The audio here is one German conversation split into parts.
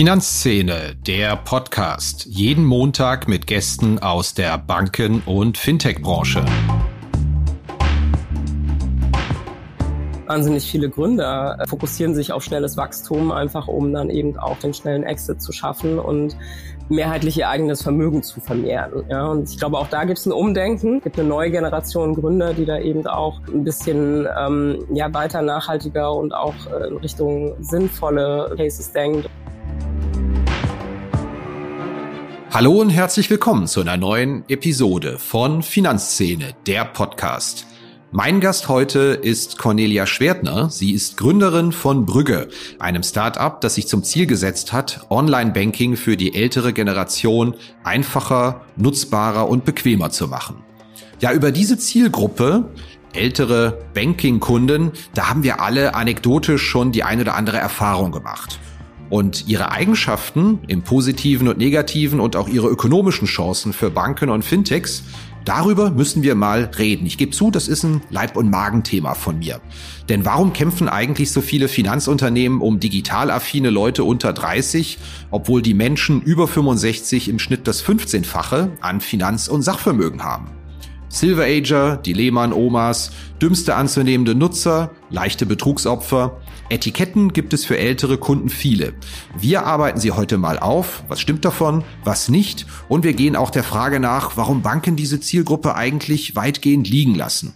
Finanzszene, der Podcast. Jeden Montag mit Gästen aus der Banken- und Fintech-Branche. Wahnsinnig viele Gründer fokussieren sich auf schnelles Wachstum, einfach um dann eben auch den schnellen Exit zu schaffen und mehrheitlich ihr eigenes Vermögen zu vermehren. Ja, und ich glaube, auch da gibt es ein Umdenken. Es gibt eine neue Generation Gründer, die da eben auch ein bisschen ähm, ja, weiter nachhaltiger und auch äh, in Richtung sinnvolle Cases denkt. Hallo und herzlich willkommen zu einer neuen Episode von Finanzszene, der Podcast. Mein Gast heute ist Cornelia Schwertner. Sie ist Gründerin von Brügge, einem Start-up, das sich zum Ziel gesetzt hat, Online-Banking für die ältere Generation einfacher, nutzbarer und bequemer zu machen. Ja, über diese Zielgruppe ältere Banking-Kunden, da haben wir alle anekdotisch schon die eine oder andere Erfahrung gemacht und ihre Eigenschaften im positiven und negativen und auch ihre ökonomischen Chancen für Banken und Fintechs, darüber müssen wir mal reden. Ich gebe zu, das ist ein Leib- und Magenthema von mir. Denn warum kämpfen eigentlich so viele Finanzunternehmen um digital affine Leute unter 30, obwohl die Menschen über 65 im Schnitt das 15-fache an Finanz- und Sachvermögen haben? Silver Ager, die Lehmann-Omas, dümmste anzunehmende Nutzer, leichte Betrugsopfer. Etiketten gibt es für ältere Kunden viele. Wir arbeiten sie heute mal auf. Was stimmt davon? Was nicht? Und wir gehen auch der Frage nach, warum Banken diese Zielgruppe eigentlich weitgehend liegen lassen.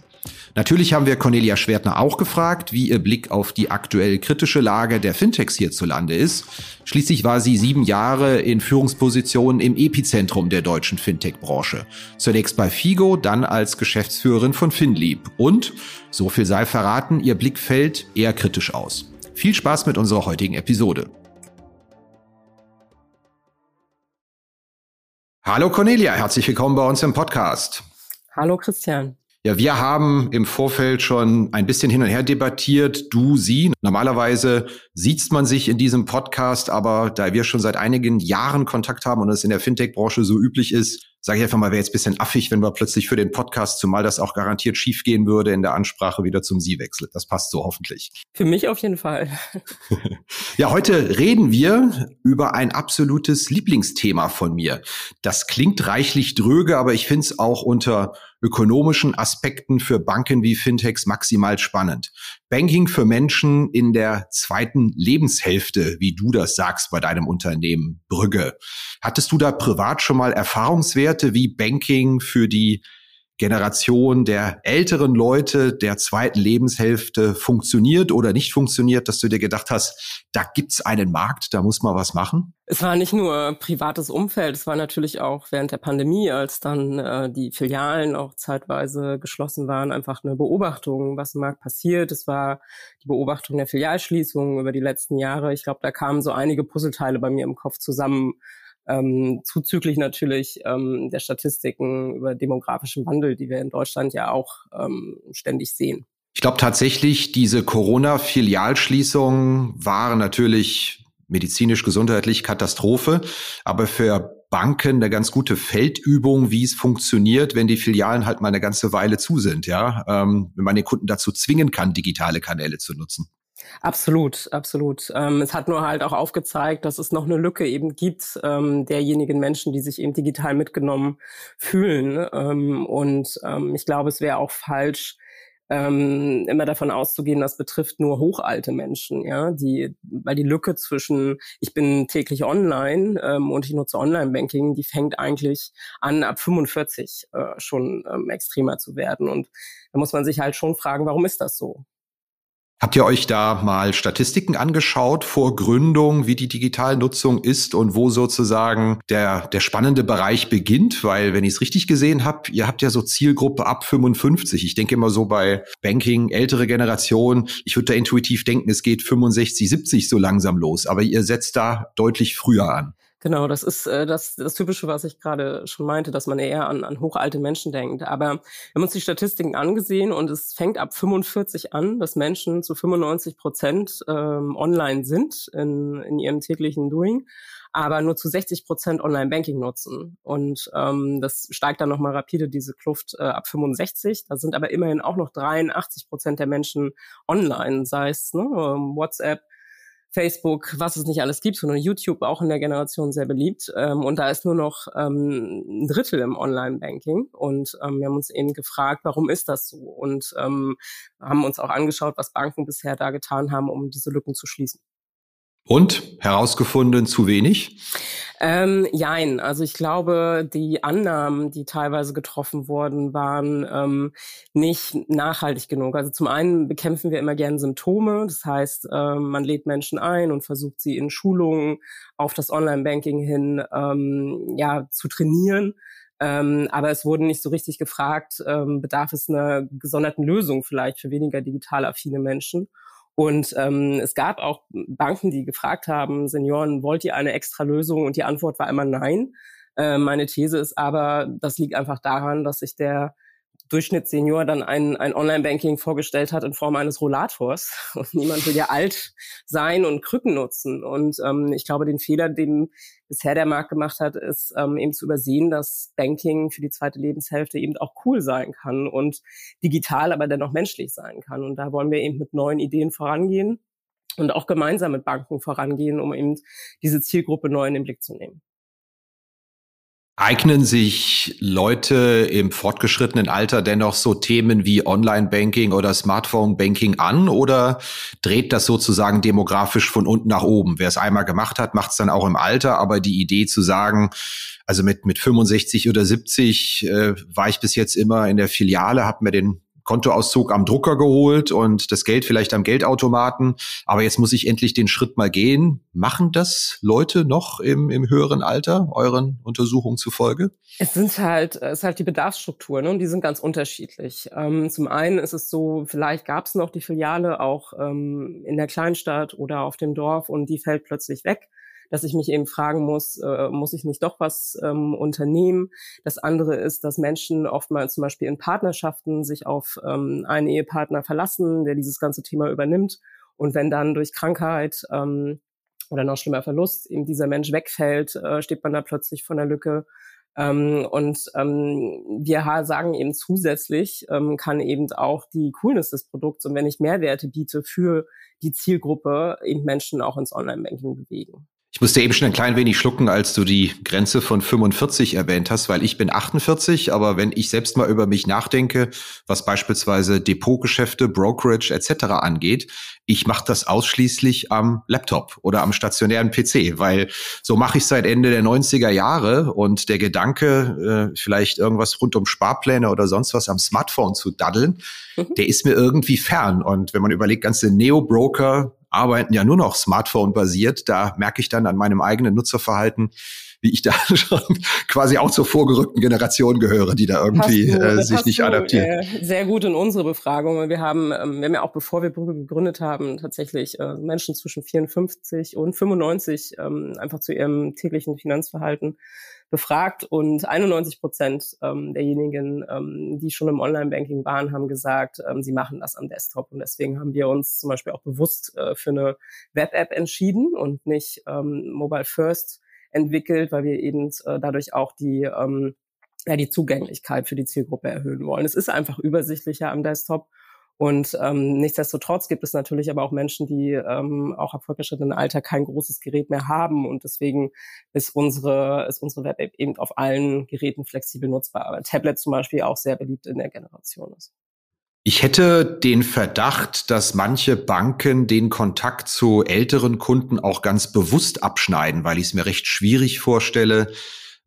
Natürlich haben wir Cornelia Schwertner auch gefragt, wie ihr Blick auf die aktuell kritische Lage der Fintechs hierzulande ist. Schließlich war sie sieben Jahre in Führungspositionen im Epizentrum der deutschen Fintech-Branche. Zunächst bei Figo, dann als Geschäftsführerin von Finlieb. Und, so viel sei verraten, ihr Blick fällt eher kritisch aus. Viel Spaß mit unserer heutigen Episode. Hallo Cornelia, herzlich willkommen bei uns im Podcast. Hallo Christian. Ja, wir haben im Vorfeld schon ein bisschen hin und her debattiert, du, sie. Normalerweise sieht man sich in diesem Podcast, aber da wir schon seit einigen Jahren Kontakt haben und es in der Fintech-Branche so üblich ist, sage ich einfach mal, wäre jetzt bisschen affig, wenn wir plötzlich für den Podcast, zumal das auch garantiert schiefgehen würde, in der Ansprache wieder zum Sie wechseln. Das passt so hoffentlich. Für mich auf jeden Fall. ja, heute reden wir über ein absolutes Lieblingsthema von mir. Das klingt reichlich dröge, aber ich finde es auch unter ökonomischen Aspekten für Banken wie Fintechs maximal spannend. Banking für Menschen in der zweiten Lebenshälfte, wie du das sagst bei deinem Unternehmen Brügge. Hattest du da privat schon mal Erfahrungswerte, wie Banking für die Generation der älteren Leute der zweiten Lebenshälfte funktioniert oder nicht funktioniert, dass du dir gedacht hast, da gibt's einen Markt, da muss man was machen? Es war nicht nur privates Umfeld, es war natürlich auch während der Pandemie, als dann äh, die Filialen auch zeitweise geschlossen waren, einfach eine Beobachtung, was im Markt passiert. Es war die Beobachtung der Filialschließungen über die letzten Jahre. Ich glaube, da kamen so einige Puzzleteile bei mir im Kopf zusammen, ähm, zuzüglich natürlich ähm, der Statistiken über demografischen Wandel, die wir in Deutschland ja auch ähm, ständig sehen. Ich glaube tatsächlich, diese Corona-Filialschließungen waren natürlich medizinisch, gesundheitlich Katastrophe, aber für Banken eine ganz gute Feldübung, wie es funktioniert, wenn die Filialen halt mal eine ganze Weile zu sind, ja, ähm, wenn man den Kunden dazu zwingen kann, digitale Kanäle zu nutzen. Absolut, absolut. Ähm, es hat nur halt auch aufgezeigt, dass es noch eine Lücke eben gibt ähm, derjenigen Menschen, die sich eben digital mitgenommen fühlen. Ähm, und ähm, ich glaube, es wäre auch falsch, ähm, immer davon auszugehen, das betrifft nur hochalte Menschen, ja, die, weil die Lücke zwischen ich bin täglich online ähm, und ich nutze Online-Banking, die fängt eigentlich an ab 45 äh, schon ähm, extremer zu werden und da muss man sich halt schon fragen, warum ist das so? Habt ihr euch da mal Statistiken angeschaut vor Gründung, wie die Digitalnutzung ist und wo sozusagen der, der spannende Bereich beginnt? Weil, wenn ich es richtig gesehen habe, ihr habt ja so Zielgruppe ab 55. Ich denke immer so bei Banking, ältere Generation. Ich würde da intuitiv denken, es geht 65, 70 so langsam los. Aber ihr setzt da deutlich früher an. Genau, das ist äh, das, das Typische, was ich gerade schon meinte, dass man eher an, an hochalte Menschen denkt. Aber wir haben uns die Statistiken angesehen und es fängt ab 45 an, dass Menschen zu 95 Prozent ähm, online sind in, in ihrem täglichen Doing, aber nur zu 60 Prozent Online-Banking nutzen. Und ähm, das steigt dann nochmal rapide, diese Kluft äh, ab 65. Da sind aber immerhin auch noch 83 Prozent der Menschen online, sei es ne, ähm, WhatsApp, Facebook, was es nicht alles gibt, sondern YouTube auch in der Generation sehr beliebt. Ähm, und da ist nur noch ähm, ein Drittel im Online-Banking. Und ähm, wir haben uns eben gefragt, warum ist das so? Und ähm, haben uns auch angeschaut, was Banken bisher da getan haben, um diese Lücken zu schließen. Und herausgefunden zu wenig? Ähm, jein, also ich glaube, die Annahmen, die teilweise getroffen wurden, waren ähm, nicht nachhaltig genug. Also zum einen bekämpfen wir immer gerne Symptome, das heißt, ähm, man lädt Menschen ein und versucht sie in Schulungen auf das Online-Banking hin ähm, ja zu trainieren. Ähm, aber es wurde nicht so richtig gefragt, ähm, bedarf es einer gesonderten Lösung vielleicht für weniger digital affine Menschen. Und ähm, es gab auch Banken, die gefragt haben, Senioren, wollt ihr eine extra Lösung? Und die Antwort war immer nein. Äh, meine These ist aber, das liegt einfach daran, dass sich der Durchschnittssenior dann ein, ein Online-Banking vorgestellt hat in Form eines Rollators. Und niemand will ja alt sein und Krücken nutzen. Und ähm, ich glaube, den Fehler, den bisher der Markt gemacht hat, ist ähm, eben zu übersehen, dass Banking für die zweite Lebenshälfte eben auch cool sein kann und digital, aber dennoch menschlich sein kann. Und da wollen wir eben mit neuen Ideen vorangehen und auch gemeinsam mit Banken vorangehen, um eben diese Zielgruppe neu in den Blick zu nehmen. Eignen sich Leute im fortgeschrittenen Alter dennoch so Themen wie Online-Banking oder Smartphone-Banking an oder dreht das sozusagen demografisch von unten nach oben? Wer es einmal gemacht hat, macht es dann auch im Alter, aber die Idee zu sagen, also mit, mit 65 oder 70 äh, war ich bis jetzt immer in der Filiale, habe mir den Kontoauszug am Drucker geholt und das Geld vielleicht am Geldautomaten. Aber jetzt muss ich endlich den Schritt mal gehen. Machen das Leute noch im, im höheren Alter, euren Untersuchungen zufolge? Es sind halt, es ist halt die Bedarfsstrukturen ne? und die sind ganz unterschiedlich. Ähm, zum einen ist es so, vielleicht gab es noch die Filiale auch ähm, in der Kleinstadt oder auf dem Dorf und die fällt plötzlich weg dass ich mich eben fragen muss, äh, muss ich nicht doch was ähm, unternehmen? Das andere ist, dass Menschen oftmals zum Beispiel in Partnerschaften sich auf ähm, einen Ehepartner verlassen, der dieses ganze Thema übernimmt. Und wenn dann durch Krankheit ähm, oder noch schlimmer Verlust eben dieser Mensch wegfällt, äh, steht man da plötzlich vor einer Lücke. Ähm, und ähm, wir sagen eben zusätzlich ähm, kann eben auch die Coolness des Produkts und wenn ich Mehrwerte biete für die Zielgruppe, eben Menschen auch ins Online-Banking bewegen. Ich musste eben schon ein klein wenig schlucken, als du die Grenze von 45 erwähnt hast, weil ich bin 48, aber wenn ich selbst mal über mich nachdenke, was beispielsweise Depotgeschäfte, Brokerage etc. angeht, ich mache das ausschließlich am Laptop oder am stationären PC, weil so mache ich seit Ende der 90er Jahre und der Gedanke, äh, vielleicht irgendwas rund um Sparpläne oder sonst was am Smartphone zu daddeln, mhm. der ist mir irgendwie fern. Und wenn man überlegt, ganze Neo-Broker, arbeiten ja nur noch Smartphone-basiert. Da merke ich dann an meinem eigenen Nutzerverhalten, wie ich da schon quasi auch zur vorgerückten Generation gehöre, die da irgendwie du, äh, sich nicht adaptieren. Äh, sehr gut in unsere Befragung. Wir haben, ähm, wir haben ja auch bevor wir Brügge gegründet haben, tatsächlich äh, Menschen zwischen 54 und 95 ähm, einfach zu ihrem täglichen Finanzverhalten befragt und 91 Prozent ähm, derjenigen, ähm, die schon im Online-Banking waren, haben gesagt, ähm, sie machen das am Desktop. Und deswegen haben wir uns zum Beispiel auch bewusst äh, für eine Web-App entschieden und nicht ähm, Mobile First entwickelt, weil wir eben äh, dadurch auch die ähm, ja, die Zugänglichkeit für die Zielgruppe erhöhen wollen. Es ist einfach übersichtlicher am Desktop und ähm, nichtsdestotrotz gibt es natürlich aber auch Menschen, die ähm, auch ab fortgeschrittenen Alter kein großes Gerät mehr haben. Und deswegen ist unsere, ist unsere Web-App eben auf allen Geräten flexibel nutzbar. Aber Tablet zum Beispiel auch sehr beliebt in der Generation ist. Ich hätte den Verdacht, dass manche Banken den Kontakt zu älteren Kunden auch ganz bewusst abschneiden, weil ich es mir recht schwierig vorstelle,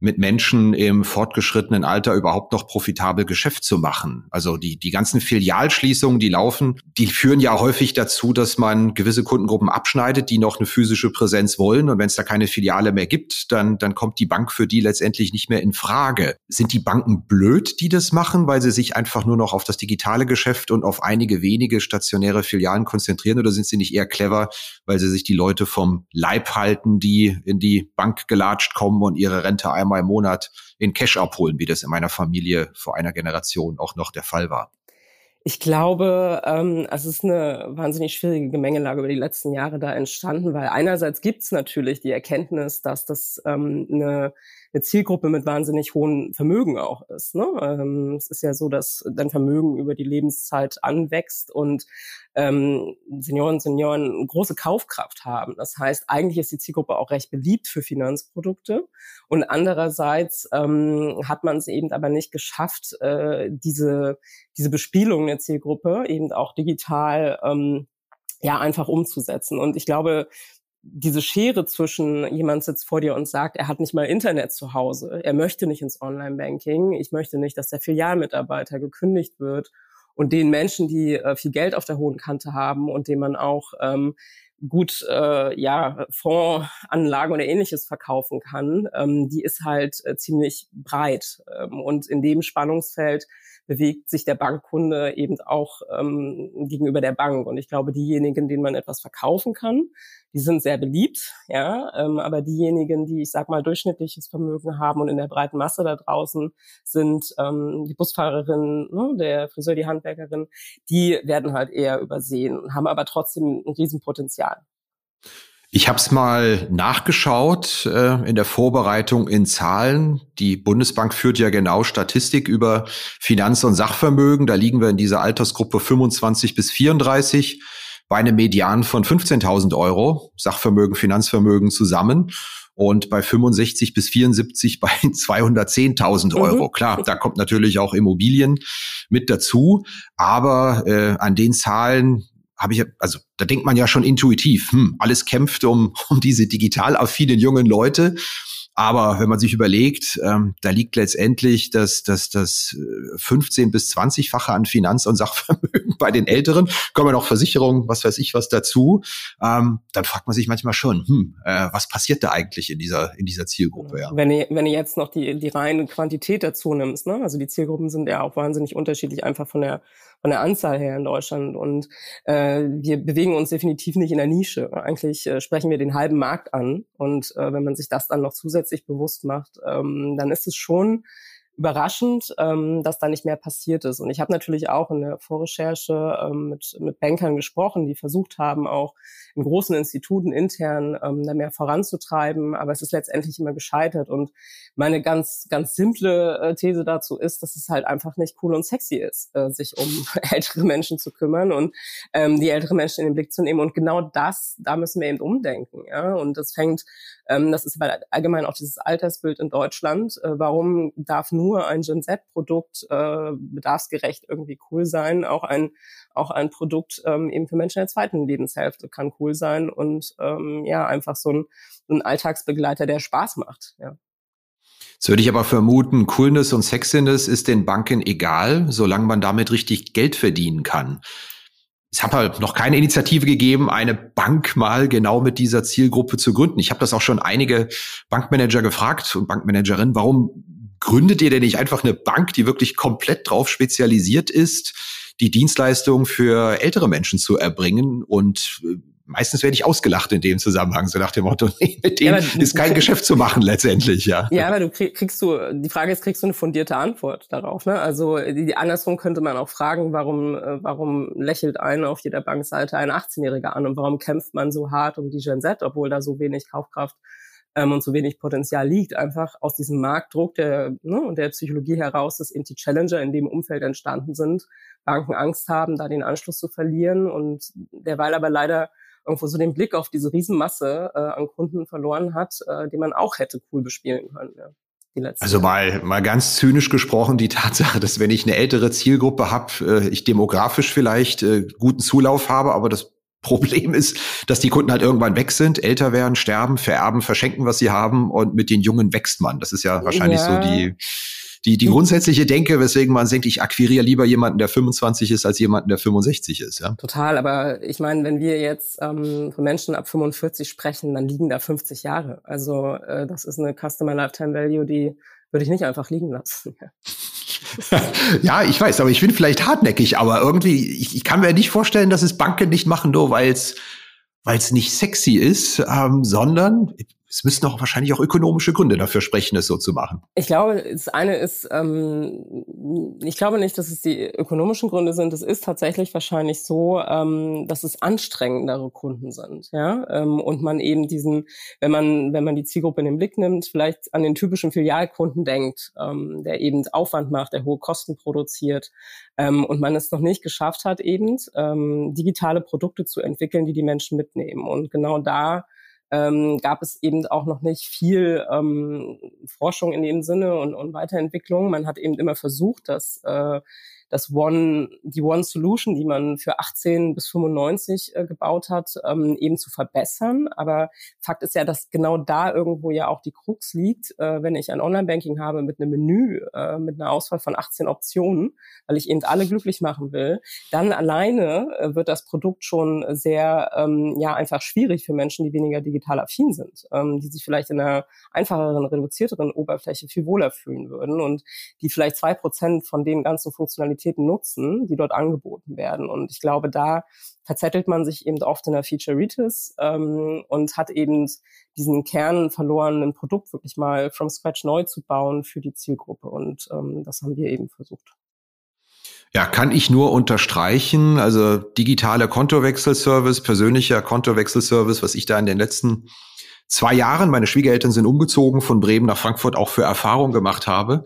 mit Menschen im fortgeschrittenen Alter überhaupt noch profitabel Geschäft zu machen. Also die, die ganzen Filialschließungen, die laufen, die führen ja häufig dazu, dass man gewisse Kundengruppen abschneidet, die noch eine physische Präsenz wollen. Und wenn es da keine Filiale mehr gibt, dann, dann kommt die Bank für die letztendlich nicht mehr in Frage. Sind die Banken blöd, die das machen, weil sie sich einfach nur noch auf das digitale Geschäft und auf einige wenige stationäre Filialen konzentrieren? Oder sind sie nicht eher clever, weil sie sich die Leute vom Leib halten, die in die Bank gelatscht kommen und ihre Rente einmal einmal im Monat in Cash abholen, wie das in meiner Familie vor einer Generation auch noch der Fall war. Ich glaube, ähm, es ist eine wahnsinnig schwierige Gemengelage über die letzten Jahre da entstanden, weil einerseits gibt es natürlich die Erkenntnis, dass das ähm, eine eine Zielgruppe mit wahnsinnig hohen Vermögen auch ist. Ne? Ähm, es ist ja so, dass dein Vermögen über die Lebenszeit anwächst und ähm, Senioren und Senioren große Kaufkraft haben. Das heißt, eigentlich ist die Zielgruppe auch recht beliebt für Finanzprodukte. Und andererseits ähm, hat man es eben aber nicht geschafft, äh, diese, diese Bespielung der Zielgruppe eben auch digital ähm, ja einfach umzusetzen. Und ich glaube, diese Schere zwischen jemand sitzt vor dir und sagt, er hat nicht mal Internet zu Hause, er möchte nicht ins Online-Banking, ich möchte nicht, dass der Filialmitarbeiter gekündigt wird und den Menschen, die äh, viel Geld auf der hohen Kante haben und denen man auch ähm, gut äh, ja Fondsanlagen oder ähnliches verkaufen kann, ähm, die ist halt äh, ziemlich breit ähm, und in dem Spannungsfeld bewegt sich der Bankkunde eben auch ähm, gegenüber der Bank. Und ich glaube, diejenigen, denen man etwas verkaufen kann, die sind sehr beliebt, ja. Ähm, aber diejenigen, die, ich sag mal, durchschnittliches Vermögen haben und in der breiten Masse da draußen sind ähm, die Busfahrerin, ne, der Friseur, die Handwerkerin, die werden halt eher übersehen, haben aber trotzdem ein Riesenpotenzial. Ich habe es mal nachgeschaut äh, in der Vorbereitung in Zahlen. Die Bundesbank führt ja genau Statistik über Finanz- und Sachvermögen. Da liegen wir in dieser Altersgruppe 25 bis 34 bei einem Median von 15.000 Euro, Sachvermögen, Finanzvermögen zusammen. Und bei 65 bis 74 bei 210.000 Euro. Mhm. Klar, da kommt natürlich auch Immobilien mit dazu. Aber äh, an den Zahlen habe ich, also da denkt man ja schon intuitiv, hm, alles kämpft um, um diese digital affinen jungen Leute. Aber wenn man sich überlegt, ähm, da liegt letztendlich das, das, das 15 äh, bis 20-fache an Finanz- und Sachvermögen bei den Älteren, kommen noch Versicherungen, was weiß ich was dazu, ähm, dann fragt man sich manchmal schon, hm, äh, was passiert da eigentlich in dieser, in dieser Zielgruppe? Ja. Wenn, ihr, wenn ihr jetzt noch die, die reine Quantität dazu nimmst, ne? also die Zielgruppen sind ja auch wahnsinnig unterschiedlich, einfach von der von der Anzahl her in Deutschland. Und äh, wir bewegen uns definitiv nicht in der Nische. Eigentlich äh, sprechen wir den halben Markt an. Und äh, wenn man sich das dann noch zusätzlich bewusst macht, ähm, dann ist es schon überraschend, ähm, dass da nicht mehr passiert ist. Und ich habe natürlich auch in der Vorrecherche ähm, mit, mit Bankern gesprochen, die versucht haben, auch in großen Instituten intern ähm, da mehr voranzutreiben, aber es ist letztendlich immer gescheitert. Und meine ganz, ganz simple äh, These dazu ist, dass es halt einfach nicht cool und sexy ist, äh, sich um ältere Menschen zu kümmern und ähm, die ältere Menschen in den Blick zu nehmen. Und genau das, da müssen wir eben umdenken. Ja? Und das fängt, ähm, das ist allgemein auch dieses Altersbild in Deutschland. Äh, warum darf nur nur ein Gen Z-Produkt äh, bedarfsgerecht irgendwie cool sein. Auch ein, auch ein Produkt ähm, eben für Menschen der zweiten Lebenshälfte kann cool sein und ähm, ja, einfach so ein, ein Alltagsbegleiter, der Spaß macht. Ja. Jetzt würde ich aber vermuten, Coolness und Sexiness ist den Banken egal, solange man damit richtig Geld verdienen kann. Es hat halt noch keine Initiative gegeben, eine Bank mal genau mit dieser Zielgruppe zu gründen. Ich habe das auch schon einige Bankmanager gefragt und Bankmanagerinnen, warum gründet ihr denn nicht einfach eine Bank, die wirklich komplett drauf spezialisiert ist, die Dienstleistung für ältere Menschen zu erbringen und äh, meistens werde ich ausgelacht in dem Zusammenhang, so nach dem Motto, nee, mit dem ja, ist kein Geschäft zu machen letztendlich, ja. Ja, aber du kriegst du, die Frage ist, kriegst du eine fundierte Antwort darauf, ne? Also, die, andersrum könnte man auch fragen, warum, äh, warum lächelt einer auf jeder Bankseite ein 18-Jähriger an und warum kämpft man so hart um die Gen Z, obwohl da so wenig Kaufkraft ähm, und so wenig Potenzial liegt, einfach aus diesem Marktdruck der, ne, und der Psychologie heraus, dass eben die Challenger in dem Umfeld entstanden sind, Banken Angst haben, da den Anschluss zu verlieren und derweil aber leider irgendwo so den Blick auf diese Riesenmasse äh, an Kunden verloren hat, äh, die man auch hätte cool bespielen können. Ja. Also mal, mal ganz zynisch gesprochen, die Tatsache, dass wenn ich eine ältere Zielgruppe habe, äh, ich demografisch vielleicht äh, guten Zulauf habe, aber das Problem ist, dass die Kunden halt irgendwann weg sind, älter werden, sterben, vererben, verschenken, was sie haben und mit den Jungen wächst man. Das ist ja wahrscheinlich ja. so die, die, die grundsätzliche Denke, weswegen man denkt, ich akquiriere lieber jemanden, der 25 ist, als jemanden, der 65 ist. Ja? Total, aber ich meine, wenn wir jetzt ähm, von Menschen ab 45 sprechen, dann liegen da 50 Jahre. Also äh, das ist eine Customer Lifetime Value, die würde ich nicht einfach liegen lassen. ja, ich weiß, aber ich bin vielleicht hartnäckig, aber irgendwie, ich, ich kann mir nicht vorstellen, dass es Banken nicht machen, nur weil es weil es nicht sexy ist, ähm, sondern es müssen doch wahrscheinlich auch ökonomische Gründe dafür sprechen, es so zu machen. Ich glaube, das eine ist, ähm, ich glaube nicht, dass es die ökonomischen Gründe sind. Es ist tatsächlich wahrscheinlich so, ähm, dass es anstrengendere Kunden sind, ja, ähm, und man eben diesen, wenn man wenn man die Zielgruppe in den Blick nimmt, vielleicht an den typischen Filialkunden denkt, ähm, der eben Aufwand macht, der hohe Kosten produziert, ähm, und man es noch nicht geschafft hat, eben ähm, digitale Produkte zu entwickeln, die die Menschen mitnehmen. Und genau da ähm, gab es eben auch noch nicht viel ähm, Forschung in dem Sinne und, und Weiterentwicklung. Man hat eben immer versucht, dass äh, das One, die One Solution, die man für 18 bis 95 äh, gebaut hat, ähm, eben zu verbessern. Aber Fakt ist ja, dass genau da irgendwo ja auch die Krux liegt, äh, wenn ich ein Online-Banking habe mit einem Menü, äh, mit einer Auswahl von 18 Optionen, weil ich eben alle glücklich machen will, dann alleine äh, wird das Produkt schon sehr, ähm, ja, einfach schwierig für Menschen, die weniger digital affin sind, ähm, die sich vielleicht in einer einfacheren, reduzierteren Oberfläche viel wohler fühlen würden und die vielleicht zwei Prozent von den ganzen Funktionalitäten Funktionalitäten nutzen, die dort angeboten werden. Und ich glaube, da verzettelt man sich eben oft in der Feature-Ritis ähm, und hat eben diesen Kern verloren, ein Produkt wirklich mal from scratch neu zu bauen für die Zielgruppe. Und ähm, das haben wir eben versucht. Ja, kann ich nur unterstreichen. Also digitale Kontowechselservice, persönlicher Kontowechselservice, was ich da in den letzten zwei Jahren, meine Schwiegereltern sind umgezogen von Bremen nach Frankfurt, auch für Erfahrung gemacht habe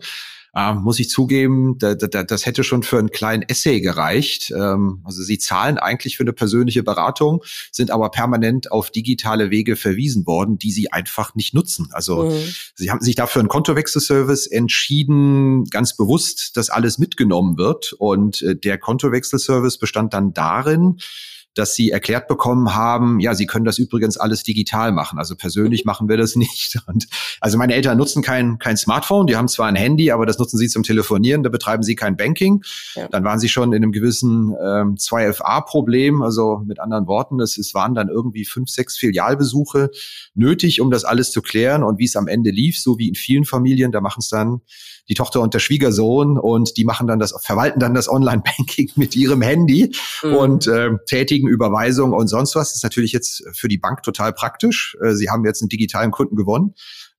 äh, muss ich zugeben, da, da, das hätte schon für einen kleinen Essay gereicht. Ähm, also sie zahlen eigentlich für eine persönliche Beratung, sind aber permanent auf digitale Wege verwiesen worden, die sie einfach nicht nutzen. Also mhm. sie haben sich dafür einen Kontowechselservice entschieden, ganz bewusst, dass alles mitgenommen wird. Und äh, der Kontowechselservice bestand dann darin, dass sie erklärt bekommen haben, ja, sie können das übrigens alles digital machen. Also persönlich mhm. machen wir das nicht. Und also meine Eltern nutzen kein, kein Smartphone, die haben zwar ein Handy, aber das nutzen sie zum Telefonieren, da betreiben sie kein Banking. Ja. Dann waren sie schon in einem gewissen ähm, 2FA-Problem, also mit anderen Worten, es, es waren dann irgendwie fünf, sechs Filialbesuche nötig, um das alles zu klären. Und wie es am Ende lief, so wie in vielen Familien, da machen es dann die Tochter und der Schwiegersohn und die machen dann das, verwalten dann das Online-Banking mit ihrem Handy mhm. und äh, tätigen Überweisungen und sonst was. Das ist natürlich jetzt für die Bank total praktisch. Äh, sie haben jetzt einen digitalen Kunden gewonnen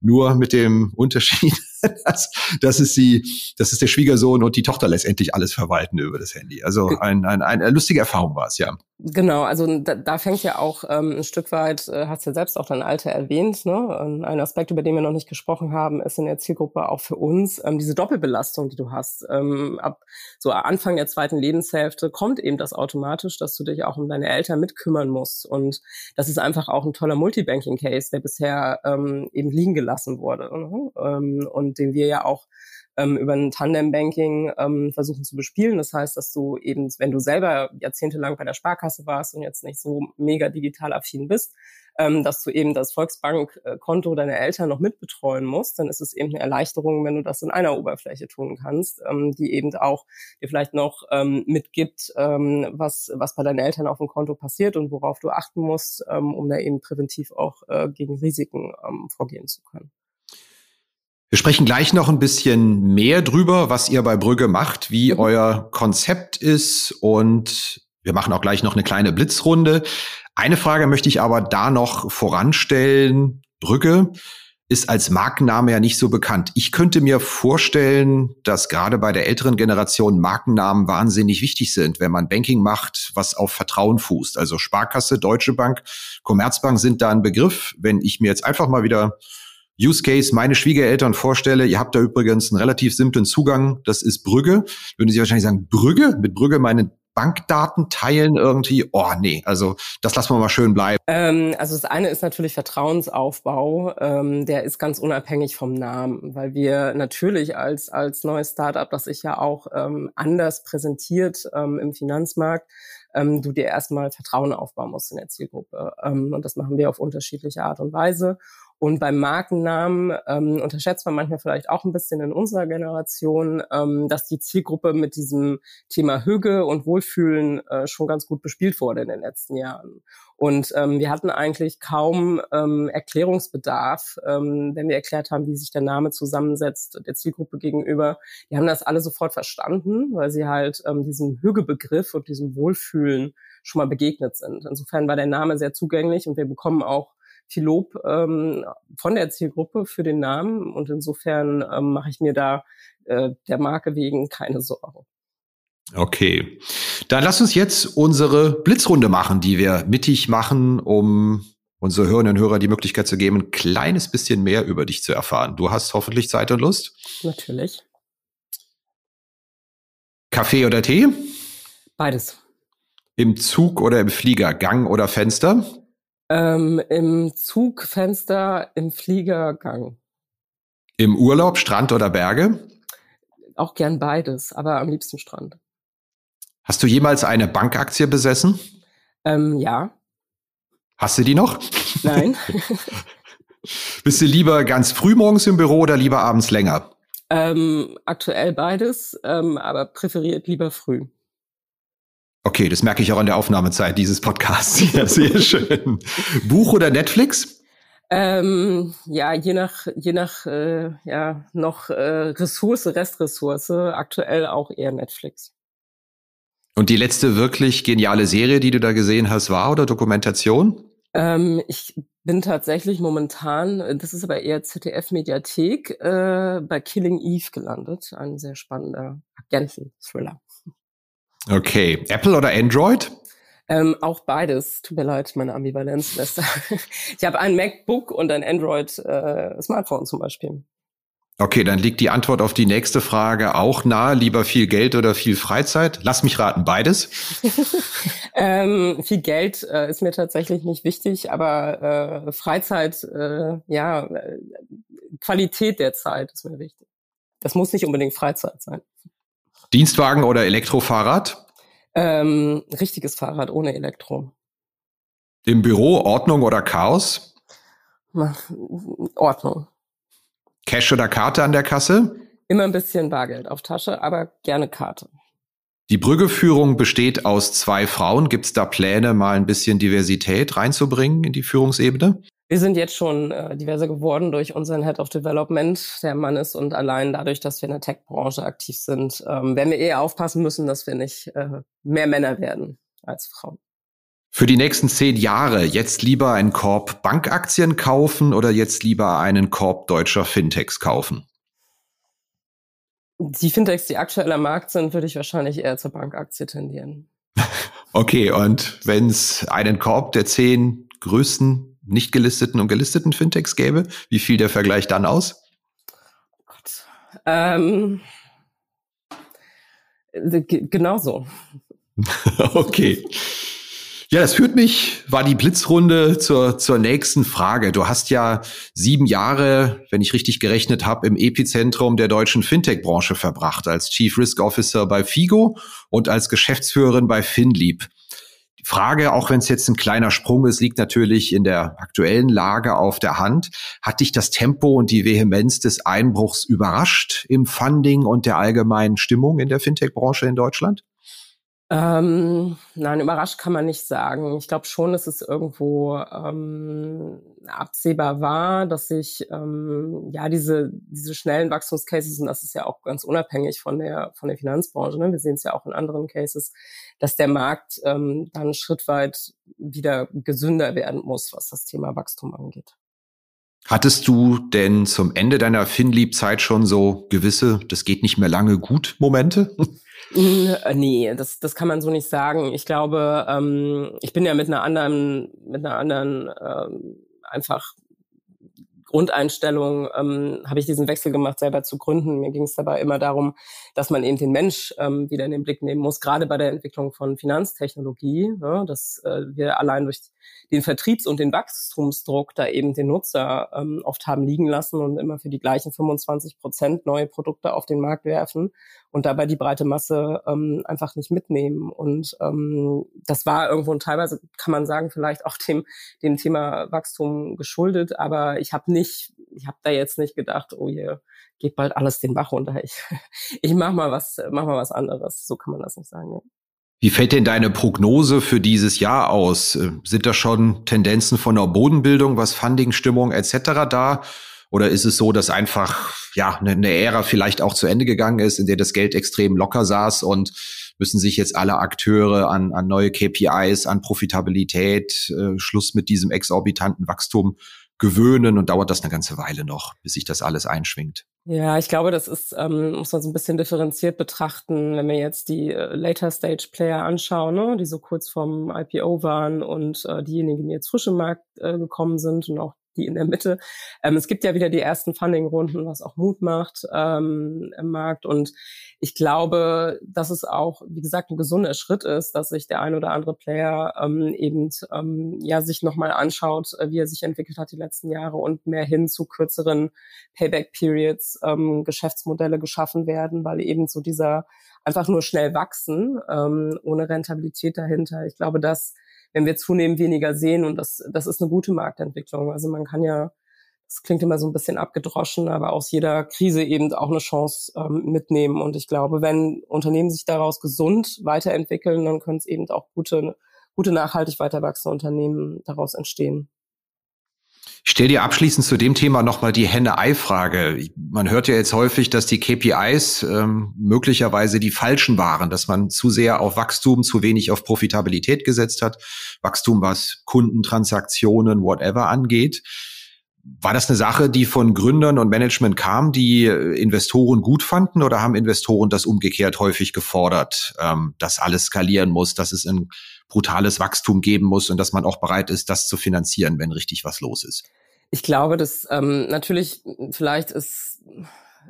nur mit dem Unterschied, dass, dass es sie, dass es der Schwiegersohn und die Tochter letztendlich alles verwalten über das Handy. Also ein, ein, eine lustige Erfahrung war es, ja. Genau, also da, da fängt ja auch ähm, ein Stück weit, äh, hast ja selbst auch dein Alter erwähnt, ne? Ein Aspekt, über den wir noch nicht gesprochen haben, ist in der Zielgruppe auch für uns ähm, diese Doppelbelastung, die du hast. Ähm, ab so Anfang der zweiten Lebenshälfte kommt eben das automatisch, dass du dich auch um deine Eltern mitkümmern musst. Und das ist einfach auch ein toller Multibanking-Case, der bisher ähm, eben liegen gelassen wurde. Ne? Ähm, und den wir ja auch ähm, über ein Tandem-Banking ähm, versuchen zu bespielen. Das heißt, dass du eben, wenn du selber jahrzehntelang bei der Sparkasse warst und jetzt nicht so mega digital affin bist, ähm, dass du eben das Volksbankkonto deiner Eltern noch mitbetreuen musst, dann ist es eben eine Erleichterung, wenn du das in einer Oberfläche tun kannst, ähm, die eben auch dir vielleicht noch ähm, mitgibt, ähm, was, was bei deinen Eltern auf dem Konto passiert und worauf du achten musst, ähm, um da eben präventiv auch äh, gegen Risiken ähm, vorgehen zu können. Wir sprechen gleich noch ein bisschen mehr drüber, was ihr bei Brügge macht, wie mhm. euer Konzept ist und wir machen auch gleich noch eine kleine Blitzrunde. Eine Frage möchte ich aber da noch voranstellen. Brügge ist als Markenname ja nicht so bekannt. Ich könnte mir vorstellen, dass gerade bei der älteren Generation Markennamen wahnsinnig wichtig sind, wenn man Banking macht, was auf Vertrauen fußt. Also Sparkasse, Deutsche Bank, Commerzbank sind da ein Begriff. Wenn ich mir jetzt einfach mal wieder Use Case meine Schwiegereltern vorstelle, ihr habt da übrigens einen relativ simplen Zugang, das ist Brügge. Würden Sie wahrscheinlich sagen, Brügge? Mit Brügge meine Bankdaten teilen irgendwie? Oh nee, also das lassen wir mal schön bleiben. Ähm, also das eine ist natürlich Vertrauensaufbau, ähm, der ist ganz unabhängig vom Namen, weil wir natürlich als, als neues Startup, das sich ja auch ähm, anders präsentiert ähm, im Finanzmarkt, ähm, du dir erstmal Vertrauen aufbauen musst in der Zielgruppe. Ähm, und das machen wir auf unterschiedliche Art und Weise. Und beim Markennamen ähm, unterschätzt man manchmal vielleicht auch ein bisschen in unserer Generation, ähm, dass die Zielgruppe mit diesem Thema Hüge und Wohlfühlen äh, schon ganz gut bespielt wurde in den letzten Jahren. Und ähm, wir hatten eigentlich kaum ähm, Erklärungsbedarf, ähm, wenn wir erklärt haben, wie sich der Name zusammensetzt der Zielgruppe gegenüber. Die haben das alle sofort verstanden, weil sie halt ähm, diesem Hügebegriff und diesem Wohlfühlen schon mal begegnet sind. Insofern war der Name sehr zugänglich und wir bekommen auch viel Lob ähm, von der Zielgruppe für den Namen und insofern ähm, mache ich mir da äh, der Marke wegen keine Sorgen. Okay, dann lass uns jetzt unsere Blitzrunde machen, die wir mittig machen, um unsere Hörerinnen und Hörer die Möglichkeit zu geben, ein kleines bisschen mehr über dich zu erfahren. Du hast hoffentlich Zeit und Lust. Natürlich. Kaffee oder Tee? Beides. Im Zug oder im Flieger, Gang oder Fenster? Ähm, Im Zug, Fenster, im Flieger, Gang. Im Urlaub, Strand oder Berge? Auch gern beides, aber am liebsten Strand. Hast du jemals eine Bankaktie besessen? Ähm, ja. Hast du die noch? Nein. Bist du lieber ganz früh morgens im Büro oder lieber abends länger? Ähm, aktuell beides, ähm, aber präferiert lieber früh. Okay, das merke ich auch an der Aufnahmezeit dieses Podcasts. Ja, sehr schön. Buch oder Netflix? Ähm, ja, je nach, je nach äh, ja, noch äh, Ressource, Restressource, aktuell auch eher Netflix. Und die letzte wirklich geniale Serie, die du da gesehen hast, war oder Dokumentation? Ähm, ich bin tatsächlich momentan, das ist aber eher ZDF-Mediathek, äh, bei Killing Eve gelandet. Ein sehr spannender Agenten-Thriller. Okay. Apple oder Android? Ähm, auch beides. Tut mir leid, meine Ambivalenz. ich habe ein MacBook und ein Android-Smartphone äh, zum Beispiel. Okay, dann liegt die Antwort auf die nächste Frage auch nahe. Lieber viel Geld oder viel Freizeit? Lass mich raten, beides. ähm, viel Geld äh, ist mir tatsächlich nicht wichtig, aber äh, Freizeit, äh, ja, äh, Qualität der Zeit ist mir wichtig. Das muss nicht unbedingt Freizeit sein. Dienstwagen oder Elektrofahrrad? Ähm, richtiges Fahrrad ohne Elektro. Im Büro Ordnung oder Chaos? Ordnung. Cash oder Karte an der Kasse? Immer ein bisschen Bargeld auf Tasche, aber gerne Karte. Die Brüggeführung besteht aus zwei Frauen. Gibt es da Pläne, mal ein bisschen Diversität reinzubringen in die Führungsebene? Wir sind jetzt schon äh, diverser geworden durch unseren Head of Development, der Mann ist und allein dadurch, dass wir in der Tech-Branche aktiv sind, ähm, werden wir eher aufpassen müssen, dass wir nicht äh, mehr Männer werden als Frauen. Für die nächsten zehn Jahre jetzt lieber einen Korb Bankaktien kaufen oder jetzt lieber einen Korb deutscher Fintechs kaufen? Die Fintechs, die aktuell am Markt sind, würde ich wahrscheinlich eher zur Bankaktie tendieren. okay, und wenn es einen Korb der zehn größten nicht gelisteten und gelisteten Fintechs gäbe, wie fiel der Vergleich dann aus? Oh Gott. Ähm, genauso. okay. Ja, das führt mich, war die Blitzrunde zur, zur nächsten Frage. Du hast ja sieben Jahre, wenn ich richtig gerechnet habe, im Epizentrum der deutschen Fintech-Branche verbracht, als Chief Risk Officer bei Figo und als Geschäftsführerin bei FinLeap. Frage, auch wenn es jetzt ein kleiner Sprung ist, liegt natürlich in der aktuellen Lage auf der Hand. Hat dich das Tempo und die Vehemenz des Einbruchs überrascht im Funding und der allgemeinen Stimmung in der Fintech-Branche in Deutschland? Ähm, nein, überrascht kann man nicht sagen. Ich glaube schon, dass es irgendwo ähm, absehbar war, dass sich ähm, ja diese diese schnellen Wachstumscases und das ist ja auch ganz unabhängig von der von der Finanzbranche. Ne? Wir sehen es ja auch in anderen Cases, dass der Markt ähm, dann schrittweit wieder gesünder werden muss, was das Thema Wachstum angeht. Hattest du denn zum Ende deiner Finlieb-Zeit schon so gewisse, das geht nicht mehr lange gut Momente? Äh, nee, das, das kann man so nicht sagen. Ich glaube, ähm, ich bin ja mit einer anderen, mit einer anderen ähm, einfach Grundeinstellung ähm, habe ich diesen Wechsel gemacht, selber zu gründen. Mir ging es dabei immer darum, dass man eben den Mensch ähm, wieder in den Blick nehmen muss, gerade bei der Entwicklung von Finanztechnologie, ne, dass äh, wir allein durch den Vertriebs- und den Wachstumsdruck da eben den Nutzer ähm, oft haben liegen lassen und immer für die gleichen 25 Prozent neue Produkte auf den Markt werfen und dabei die breite Masse ähm, einfach nicht mitnehmen. Und ähm, das war irgendwo und teilweise kann man sagen, vielleicht auch dem, dem Thema Wachstum geschuldet, aber ich habe nicht, ich habe da jetzt nicht gedacht, oh je, geht bald alles den Bach runter. Ich, ich mach mal was, mach mal was anderes. So kann man das nicht sagen. Ja. Wie fällt denn deine Prognose für dieses Jahr aus? Äh, sind da schon Tendenzen von der Bodenbildung, was Funding, Stimmung etc. da? Oder ist es so, dass einfach ja eine, eine Ära vielleicht auch zu Ende gegangen ist, in der das Geld extrem locker saß und müssen sich jetzt alle Akteure an, an neue KPIs, an Profitabilität, äh, Schluss mit diesem exorbitanten Wachstum gewöhnen und dauert das eine ganze Weile noch, bis sich das alles einschwingt. Ja, ich glaube, das ist, ähm, muss man so ein bisschen differenziert betrachten, wenn wir jetzt die äh, Later Stage Player anschauen, ne, die so kurz vorm IPO waren und äh, diejenigen, die jetzt frisch im Markt äh, gekommen sind und auch die in der Mitte. Ähm, es gibt ja wieder die ersten Funding-Runden, was auch Mut macht ähm, im Markt. Und ich glaube, dass es auch, wie gesagt, ein gesunder Schritt ist, dass sich der ein oder andere Player ähm, eben ähm, ja sich nochmal anschaut, äh, wie er sich entwickelt hat die letzten Jahre und mehr hin zu kürzeren Payback-Periods ähm, Geschäftsmodelle geschaffen werden, weil eben so dieser einfach nur schnell wachsen, ähm, ohne Rentabilität dahinter. Ich glaube, dass wenn wir zunehmend weniger sehen und das, das ist eine gute Marktentwicklung. Also man kann ja, das klingt immer so ein bisschen abgedroschen, aber aus jeder Krise eben auch eine Chance ähm, mitnehmen. Und ich glaube, wenn Unternehmen sich daraus gesund weiterentwickeln, dann können es eben auch gute, gute nachhaltig weiter wachsende Unternehmen daraus entstehen. Ich stelle dir abschließend zu dem Thema nochmal die Henne-Ei-Frage. Man hört ja jetzt häufig, dass die KPIs ähm, möglicherweise die falschen waren, dass man zu sehr auf Wachstum, zu wenig auf Profitabilität gesetzt hat. Wachstum, was Kunden, Transaktionen, whatever angeht. War das eine Sache, die von Gründern und Management kam, die Investoren gut fanden oder haben Investoren das umgekehrt häufig gefordert, ähm, dass alles skalieren muss, dass es ein brutales Wachstum geben muss und dass man auch bereit ist, das zu finanzieren, wenn richtig was los ist? Ich glaube, dass ähm, natürlich vielleicht ist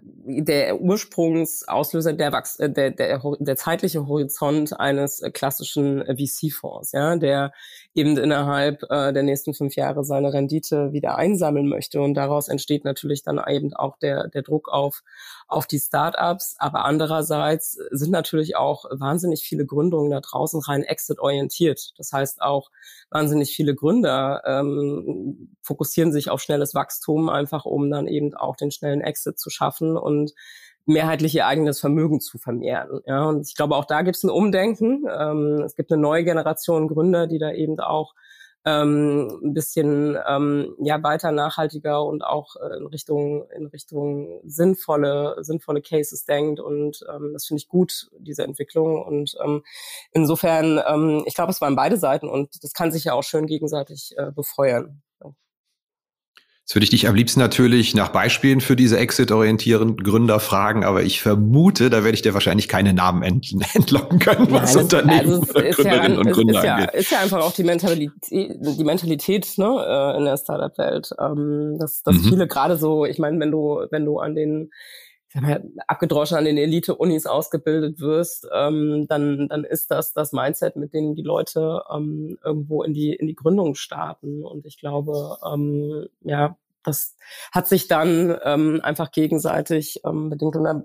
der Ursprungsauslöser der, Wachs äh, der, der, der zeitliche Horizont eines äh, klassischen äh, VC-Fonds, ja, der eben innerhalb äh, der nächsten fünf Jahre seine Rendite wieder einsammeln möchte. Und daraus entsteht natürlich dann eben auch der, der Druck auf, auf die Startups. Aber andererseits sind natürlich auch wahnsinnig viele Gründungen da draußen rein exit-orientiert. Das heißt auch wahnsinnig viele Gründer ähm, fokussieren sich auf schnelles Wachstum, einfach um dann eben auch den schnellen Exit zu schaffen und mehrheitlich ihr eigenes Vermögen zu vermehren. Ja, und ich glaube, auch da gibt es ein Umdenken. Ähm, es gibt eine neue Generation Gründer, die da eben auch ähm, ein bisschen ähm, ja weiter nachhaltiger und auch äh, in Richtung in Richtung sinnvolle sinnvolle Cases denkt und ähm, das finde ich gut diese Entwicklung und ähm, insofern ähm, ich glaube es waren beide Seiten und das kann sich ja auch schön gegenseitig äh, befeuern. Jetzt würde ich dich am liebsten natürlich nach Beispielen für diese exit-orientierenden Gründer fragen, aber ich vermute, da werde ich dir wahrscheinlich keine Namen ent entlocken können, was Nein, Unternehmen also oder Gründerinnen ja, und Gründer ist ja, angeht. Ist ja einfach auch die Mentalität, die Mentalität ne, äh, in der Startup-Welt, ähm, dass, dass mhm. viele gerade so, ich meine, wenn du, wenn du an den abgedroschen an den Elite-Unis ausgebildet wirst, ähm, dann, dann ist das das Mindset, mit dem die Leute ähm, irgendwo in die, in die Gründung starten. Und ich glaube, ähm, ja, das hat sich dann ähm, einfach gegenseitig ähm, bedingt. Und da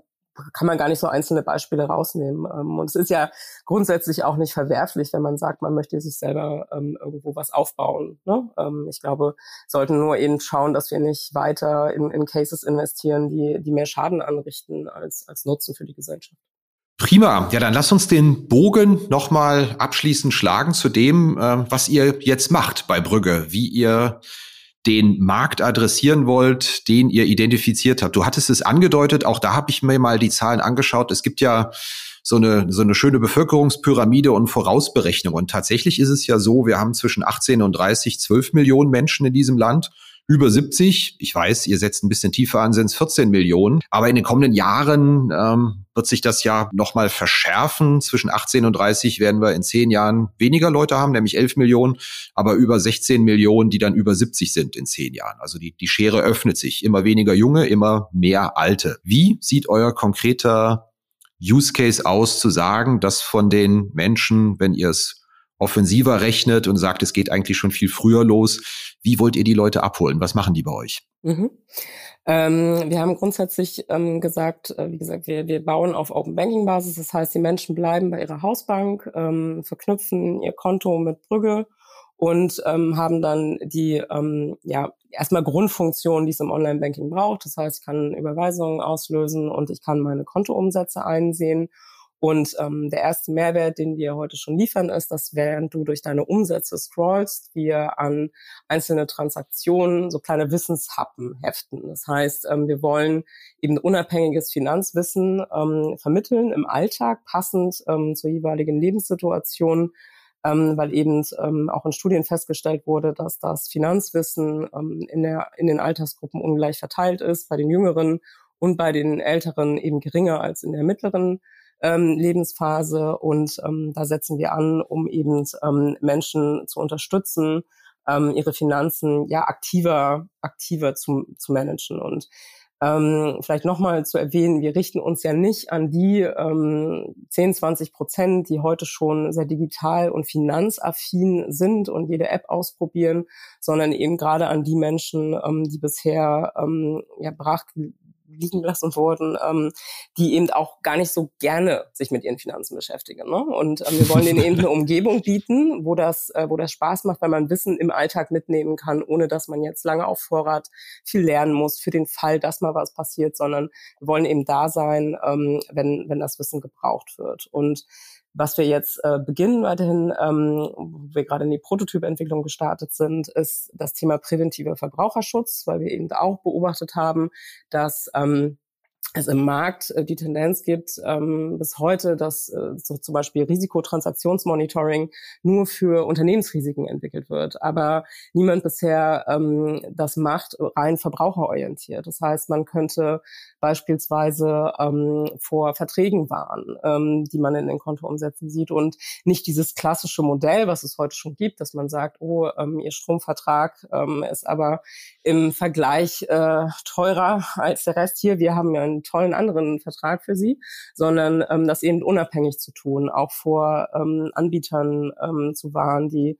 kann man gar nicht so einzelne Beispiele rausnehmen. Ähm, und es ist ja grundsätzlich auch nicht verwerflich, wenn man sagt, man möchte sich selber ähm, irgendwo was aufbauen. Ne? Ähm, ich glaube, sollten nur eben schauen, dass wir nicht weiter in, in Cases investieren, die, die mehr Schaden anrichten als, als Nutzen für die Gesellschaft. Prima. Ja, dann lass uns den Bogen nochmal abschließend schlagen zu dem, äh, was ihr jetzt macht bei Brügge, wie ihr den Markt adressieren wollt, den ihr identifiziert habt. Du hattest es angedeutet, auch da habe ich mir mal die Zahlen angeschaut. Es gibt ja so eine, so eine schöne Bevölkerungspyramide und Vorausberechnung. Und tatsächlich ist es ja so, wir haben zwischen 18 und 30 12 Millionen Menschen in diesem Land über 70. Ich weiß, ihr setzt ein bisschen tiefer an, sind es 14 Millionen. Aber in den kommenden Jahren ähm, wird sich das ja nochmal verschärfen. Zwischen 18 und 30 werden wir in zehn Jahren weniger Leute haben, nämlich 11 Millionen, aber über 16 Millionen, die dann über 70 sind in zehn Jahren. Also die, die Schere öffnet sich. Immer weniger Junge, immer mehr Alte. Wie sieht euer konkreter Use Case aus, zu sagen, dass von den Menschen, wenn ihr es offensiver rechnet und sagt, es geht eigentlich schon viel früher los. Wie wollt ihr die Leute abholen? Was machen die bei euch? Mhm. Ähm, wir haben grundsätzlich ähm, gesagt, äh, wie gesagt, wir, wir bauen auf Open Banking Basis. Das heißt, die Menschen bleiben bei ihrer Hausbank, ähm, verknüpfen ihr Konto mit Brügge und ähm, haben dann die ähm, ja erstmal Grundfunktionen, die es im Online-Banking braucht. Das heißt, ich kann Überweisungen auslösen und ich kann meine Kontoumsätze einsehen Und ähm, der erste Mehrwert, den wir heute schon liefern, ist, dass während du durch deine Umsätze scrollst, wir an einzelne Transaktionen so kleine Wissenshappen heften. Das heißt, ähm, wir wollen eben unabhängiges Finanzwissen ähm, vermitteln im Alltag, passend ähm, zur jeweiligen Lebenssituation ähm, weil eben ähm, auch in Studien festgestellt wurde, dass das Finanzwissen ähm, in, der, in den Altersgruppen ungleich verteilt ist, bei den Jüngeren und bei den Älteren eben geringer als in der mittleren ähm, Lebensphase. Und ähm, da setzen wir an, um eben ähm, Menschen zu unterstützen, ähm, ihre Finanzen ja aktiver, aktiver zu, zu managen. Und ähm, vielleicht nochmal zu erwähnen, wir richten uns ja nicht an die ähm, 10, 20 Prozent, die heute schon sehr digital und finanzaffin sind und jede App ausprobieren, sondern eben gerade an die Menschen, ähm, die bisher ähm, ja, brach liegen lassen wurden, ähm, die eben auch gar nicht so gerne sich mit ihren Finanzen beschäftigen. Ne? Und ähm, wir wollen denen eben eine Umgebung bieten, wo das, äh, wo das Spaß macht, weil man Wissen im Alltag mitnehmen kann, ohne dass man jetzt lange auf Vorrat viel lernen muss für den Fall, dass mal was passiert, sondern wir wollen eben da sein, ähm, wenn, wenn das Wissen gebraucht wird. Und was wir jetzt äh, beginnen weiterhin, ähm, wo wir gerade in die Prototypentwicklung gestartet sind, ist das Thema präventiver Verbraucherschutz, weil wir eben auch beobachtet haben, dass ähm, es im Markt äh, die Tendenz gibt, ähm, bis heute, dass äh, so zum Beispiel Risikotransaktionsmonitoring nur für Unternehmensrisiken entwickelt wird, aber niemand bisher ähm, das macht rein verbraucherorientiert. Das heißt, man könnte beispielsweise ähm, vor Verträgen warnen, ähm, die man in den Kontoumsätzen sieht und nicht dieses klassische Modell, was es heute schon gibt, dass man sagt, oh, ähm, Ihr Stromvertrag ähm, ist aber im Vergleich äh, teurer als der Rest hier. Wir haben ja einen tollen anderen Vertrag für Sie, sondern ähm, das eben unabhängig zu tun, auch vor ähm, Anbietern ähm, zu warnen, die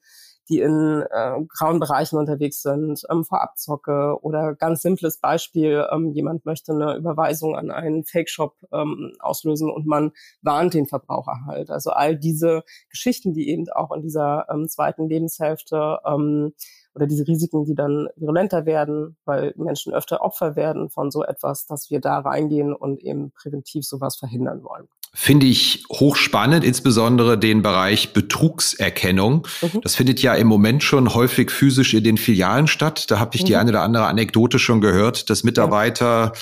die in äh, grauen Bereichen unterwegs sind, ähm, vor Abzocke oder ganz simples Beispiel, ähm, jemand möchte eine Überweisung an einen Fake-Shop ähm, auslösen und man warnt den Verbraucher halt. Also all diese Geschichten, die eben auch in dieser ähm, zweiten Lebenshälfte ähm, oder diese Risiken, die dann virulenter werden, weil Menschen öfter Opfer werden von so etwas, dass wir da reingehen und eben präventiv sowas verhindern wollen. Finde ich hochspannend, insbesondere den Bereich Betrugserkennung. Mhm. Das findet ja im Moment schon häufig physisch in den Filialen statt. Da habe ich mhm. die eine oder andere Anekdote schon gehört, dass Mitarbeiter ja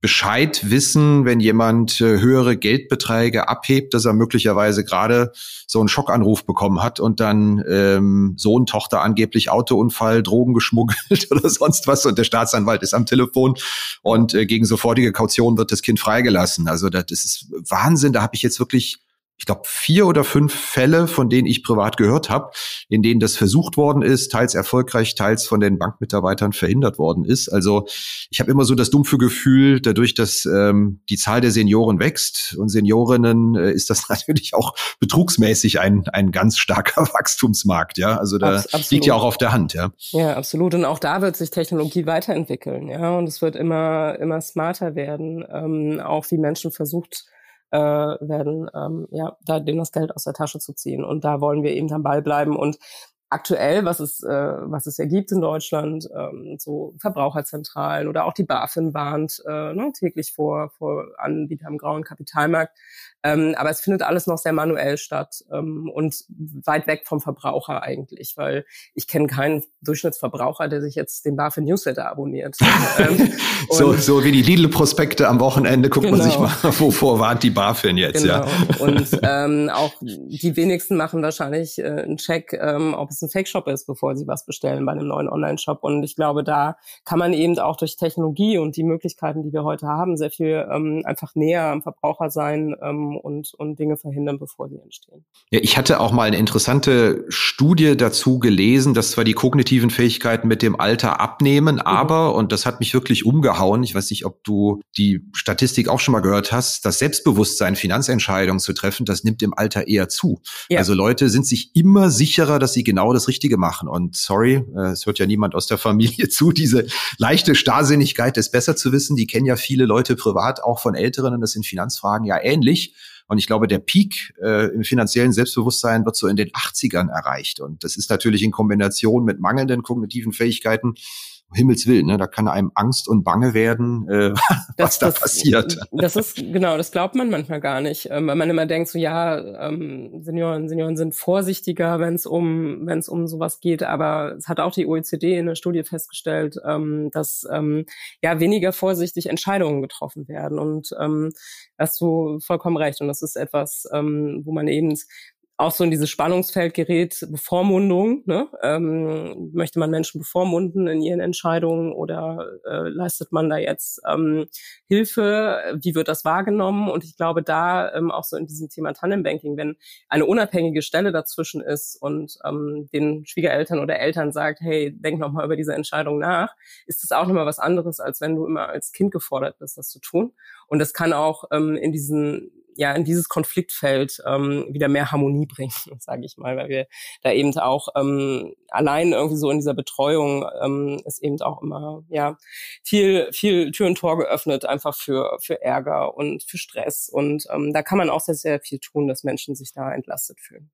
Bescheid wissen, wenn jemand äh, höhere Geldbeträge abhebt, dass er möglicherweise gerade so einen Schockanruf bekommen hat und dann ähm, Sohn, Tochter angeblich Autounfall, Drogen geschmuggelt oder sonst was und der Staatsanwalt ist am Telefon und äh, gegen sofortige Kaution wird das Kind freigelassen. Also das ist Wahnsinn. Da habe ich jetzt wirklich ich glaube, vier oder fünf Fälle, von denen ich privat gehört habe, in denen das versucht worden ist, teils erfolgreich, teils von den Bankmitarbeitern verhindert worden ist. Also ich habe immer so das dumpfe Gefühl, dadurch, dass ähm, die Zahl der Senioren wächst und Seniorinnen, äh, ist das natürlich auch betrugsmäßig ein, ein ganz starker Wachstumsmarkt. Ja, also da Abs liegt ja auch auf der Hand. Ja. ja, absolut. Und auch da wird sich Technologie weiterentwickeln. Ja, und es wird immer immer smarter werden. Ähm, auch wie Menschen versucht äh, werden, ähm, ja, da denen das Geld aus der Tasche zu ziehen. Und da wollen wir eben am Ball bleiben. Und aktuell, was es, äh, was es ja gibt in Deutschland, ähm, so Verbraucherzentralen oder auch die BaFin warnt äh, ne, täglich vor, vor Anbietern im grauen Kapitalmarkt. Ähm, aber es findet alles noch sehr manuell statt ähm, und weit weg vom Verbraucher eigentlich, weil ich kenne keinen Durchschnittsverbraucher, der sich jetzt den BaFin Newsletter abonniert. ähm, so, so wie die Lidl-Prospekte am Wochenende guckt genau. man sich genau. mal, wovor warnt die BaFin jetzt, genau. ja. Und ähm, auch die wenigsten machen wahrscheinlich äh, einen Check, ähm, ob es ein Fake-Shop ist, bevor sie was bestellen bei einem neuen Online-Shop. Und ich glaube, da kann man eben auch durch Technologie und die Möglichkeiten, die wir heute haben, sehr viel ähm, einfach näher am Verbraucher sein ähm, und, und Dinge verhindern, bevor sie entstehen. Ja, ich hatte auch mal eine interessante Studie dazu gelesen, dass zwar die kognitiven Fähigkeiten mit dem Alter abnehmen, mhm. aber, und das hat mich wirklich umgehauen, ich weiß nicht, ob du die Statistik auch schon mal gehört hast, das Selbstbewusstsein, Finanzentscheidungen zu treffen, das nimmt im Alter eher zu. Ja. Also Leute sind sich immer sicherer, dass sie genau das Richtige machen. Und sorry, äh, es hört ja niemand aus der Familie zu, diese leichte Starrsinnigkeit, es besser zu wissen, die kennen ja viele Leute privat, auch von Älteren, und das sind Finanzfragen ja ähnlich. Und ich glaube, der Peak äh, im finanziellen Selbstbewusstsein wird so in den 80ern erreicht. Und das ist natürlich in Kombination mit mangelnden kognitiven Fähigkeiten Himmels Willen, ne? da kann einem Angst und Bange werden, äh, was das, da das, passiert. Das ist, genau, das glaubt man manchmal gar nicht, ähm, weil man immer denkt, so ja, ähm, Senioren, Senioren sind vorsichtiger, wenn es um, wenn es um sowas geht, aber es hat auch die OECD in der Studie festgestellt, ähm, dass ähm, ja weniger vorsichtig Entscheidungen getroffen werden und ähm, hast du vollkommen recht und das ist etwas, ähm, wo man eben auch so in dieses Spannungsfeld gerät, Bevormundung. Ne? Ähm, möchte man Menschen bevormunden in ihren Entscheidungen oder äh, leistet man da jetzt ähm, Hilfe? Wie wird das wahrgenommen? Und ich glaube, da ähm, auch so in diesem Thema Tandembanking, wenn eine unabhängige Stelle dazwischen ist und ähm, den Schwiegereltern oder Eltern sagt, hey, denk noch mal über diese Entscheidung nach, ist das auch nochmal was anderes, als wenn du immer als Kind gefordert bist, das zu tun. Und das kann auch ähm, in diesen ja in dieses Konfliktfeld ähm, wieder mehr Harmonie bringen, sage ich mal, weil wir da eben auch ähm, allein irgendwie so in dieser Betreuung ähm, ist eben auch immer ja viel viel Tür und Tor geöffnet einfach für für Ärger und für Stress und ähm, da kann man auch sehr sehr viel tun, dass Menschen sich da entlastet fühlen.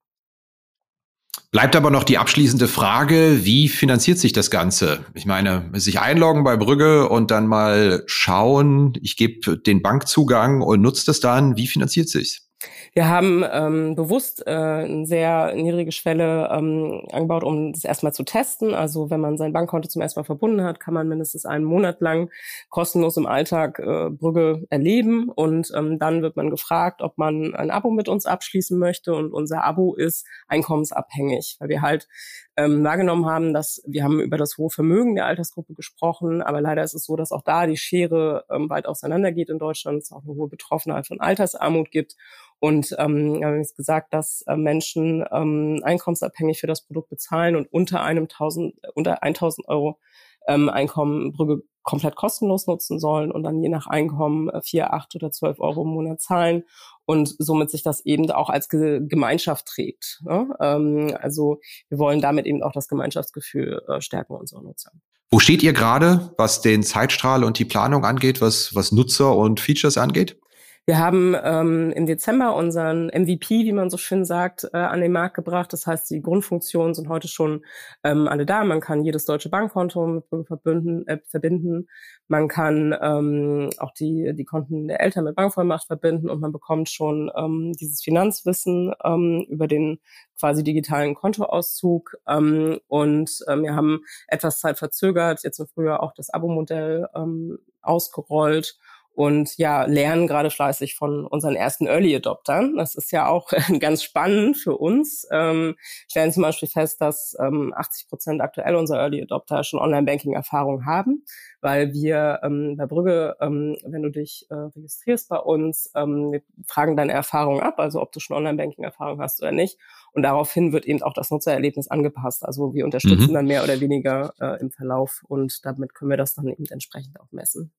Bleibt aber noch die abschließende Frage, wie finanziert sich das Ganze? Ich meine, sich einloggen bei Brügge und dann mal schauen, ich gebe den Bankzugang und nutze das dann, wie finanziert sich's? Wir haben ähm, bewusst äh, eine sehr niedrige Schwelle ähm, angebaut, um das erstmal zu testen. Also wenn man sein Bankkonto zum ersten Mal verbunden hat, kann man mindestens einen Monat lang kostenlos im Alltag äh, Brügge erleben. Und ähm, dann wird man gefragt, ob man ein Abo mit uns abschließen möchte. Und unser Abo ist einkommensabhängig, weil wir halt ähm, wahrgenommen haben, dass wir haben über das hohe Vermögen der Altersgruppe gesprochen, aber leider ist es so, dass auch da die Schere ähm, weit auseinandergeht in Deutschland, es auch eine hohe Betroffenheit von Altersarmut gibt. Und ähm, wir haben jetzt gesagt, dass äh, Menschen ähm, einkommensabhängig für das Produkt bezahlen und unter einem 1000, unter 1000 Euro ähm, Einkommen Brügge komplett kostenlos nutzen sollen und dann je nach Einkommen äh, vier, acht oder zwölf Euro im Monat zahlen und somit sich das eben auch als Ge Gemeinschaft trägt. Ne? Ähm, also wir wollen damit eben auch das Gemeinschaftsgefühl äh, stärken unserer Nutzer. Wo steht ihr gerade, was den Zeitstrahl und die Planung angeht, was, was Nutzer und Features angeht? Wir haben ähm, im Dezember unseren MVP, wie man so schön sagt, äh, an den Markt gebracht. Das heißt, die Grundfunktionen sind heute schon ähm, alle da. Man kann jedes deutsche Bankkonto mit Brügge verbinden, äh, verbinden. Man kann ähm, auch die, die Konten der Eltern mit Bankvollmacht verbinden und man bekommt schon ähm, dieses Finanzwissen ähm, über den quasi digitalen Kontoauszug. Ähm, und ähm, wir haben etwas Zeit verzögert, jetzt im Frühjahr auch das Abo-Modell ähm, ausgerollt und ja, lernen gerade fleißig von unseren ersten Early Adoptern. Das ist ja auch ganz spannend für uns. Ähm, stellen zum Beispiel fest, dass ähm, 80 Prozent aktuell unserer Early Adopter schon Online-Banking-Erfahrung haben, weil wir ähm, bei Brügge, ähm, wenn du dich äh, registrierst bei uns, ähm, wir fragen deine Erfahrung ab, also ob du schon Online-Banking-Erfahrung hast oder nicht. Und daraufhin wird eben auch das Nutzererlebnis angepasst. Also wir unterstützen mhm. dann mehr oder weniger äh, im Verlauf und damit können wir das dann eben entsprechend auch messen.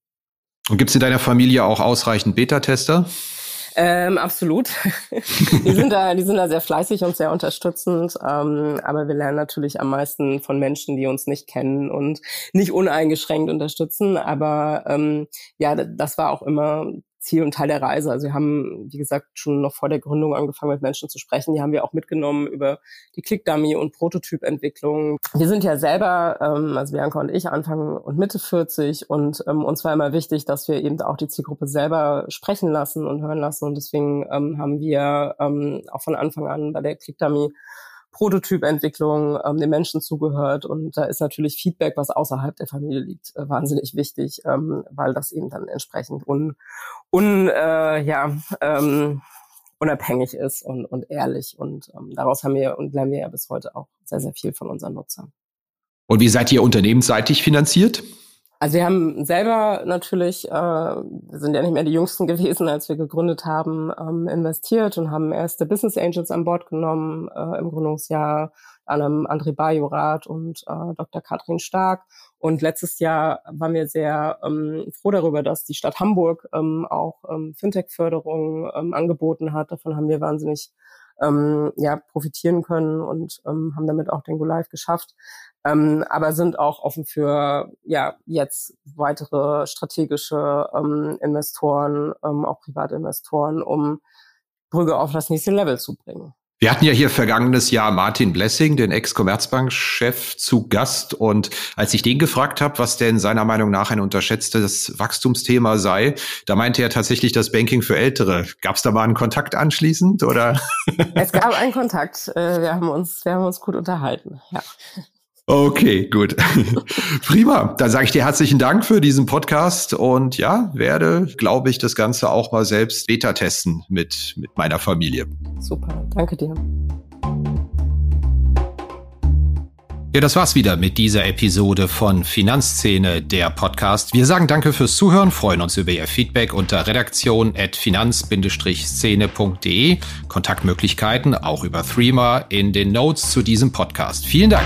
Und gibt es in deiner Familie auch ausreichend Beta-Tester? Ähm, absolut. die sind da, die sind da sehr fleißig und sehr unterstützend. Ähm, aber wir lernen natürlich am meisten von Menschen, die uns nicht kennen und nicht uneingeschränkt unterstützen. Aber ähm, ja, das war auch immer Ziel und Teil der Reise. Also wir haben, wie gesagt, schon noch vor der Gründung angefangen, mit Menschen zu sprechen. Die haben wir auch mitgenommen über die Click-Dummy und Prototypentwicklung. Wir sind ja selber, ähm, also Bianca und ich, Anfang und Mitte 40 und ähm, uns war immer wichtig, dass wir eben auch die Zielgruppe selber sprechen lassen und hören lassen. Und deswegen ähm, haben wir ähm, auch von Anfang an bei der Click-Dummy Prototypentwicklung ähm, den Menschen zugehört. Und da ist natürlich Feedback, was außerhalb der Familie liegt, äh, wahnsinnig wichtig, ähm, weil das eben dann entsprechend un, un äh, ja, ähm, unabhängig ist und, und ehrlich. Und ähm, daraus haben wir und lernen wir ja bis heute auch sehr, sehr viel von unseren Nutzern. Und wie seid ihr unternehmensseitig finanziert? Also wir haben selber natürlich, äh, wir sind ja nicht mehr die Jüngsten gewesen, als wir gegründet haben, ähm, investiert und haben erste Business Angels an Bord genommen äh, im Gründungsjahr, anderem André Bajorat und äh, Dr. Katrin Stark. Und letztes Jahr waren wir sehr ähm, froh darüber, dass die Stadt Hamburg ähm, auch ähm, Fintech-Förderung ähm, angeboten hat. Davon haben wir wahnsinnig ähm, ja, profitieren können und ähm, haben damit auch den Go Live geschafft. Ähm, aber sind auch offen für ja jetzt weitere strategische ähm, Investoren, ähm, auch Privatinvestoren, um Brügge auf das nächste Level zu bringen. Wir hatten ja hier vergangenes Jahr Martin Blessing, den Ex-Commerzbank-Chef, zu Gast. Und als ich den gefragt habe, was denn seiner Meinung nach ein unterschätztes Wachstumsthema sei, da meinte er tatsächlich das Banking für Ältere. Gab es da mal einen Kontakt anschließend oder? Es gab einen Kontakt. Äh, wir haben uns, wir haben uns gut unterhalten. Ja. Okay, gut. Prima. Dann sage ich dir herzlichen Dank für diesen Podcast und ja, werde, glaube ich, das Ganze auch mal selbst beta testen mit, mit meiner Familie. Super, danke dir. Ja, das war's wieder mit dieser Episode von Finanzszene, der Podcast. Wir sagen danke fürs Zuhören, freuen uns über Ihr Feedback unter redaktion.finanz-szene.de. Kontaktmöglichkeiten auch über Threema in den Notes zu diesem Podcast. Vielen Dank.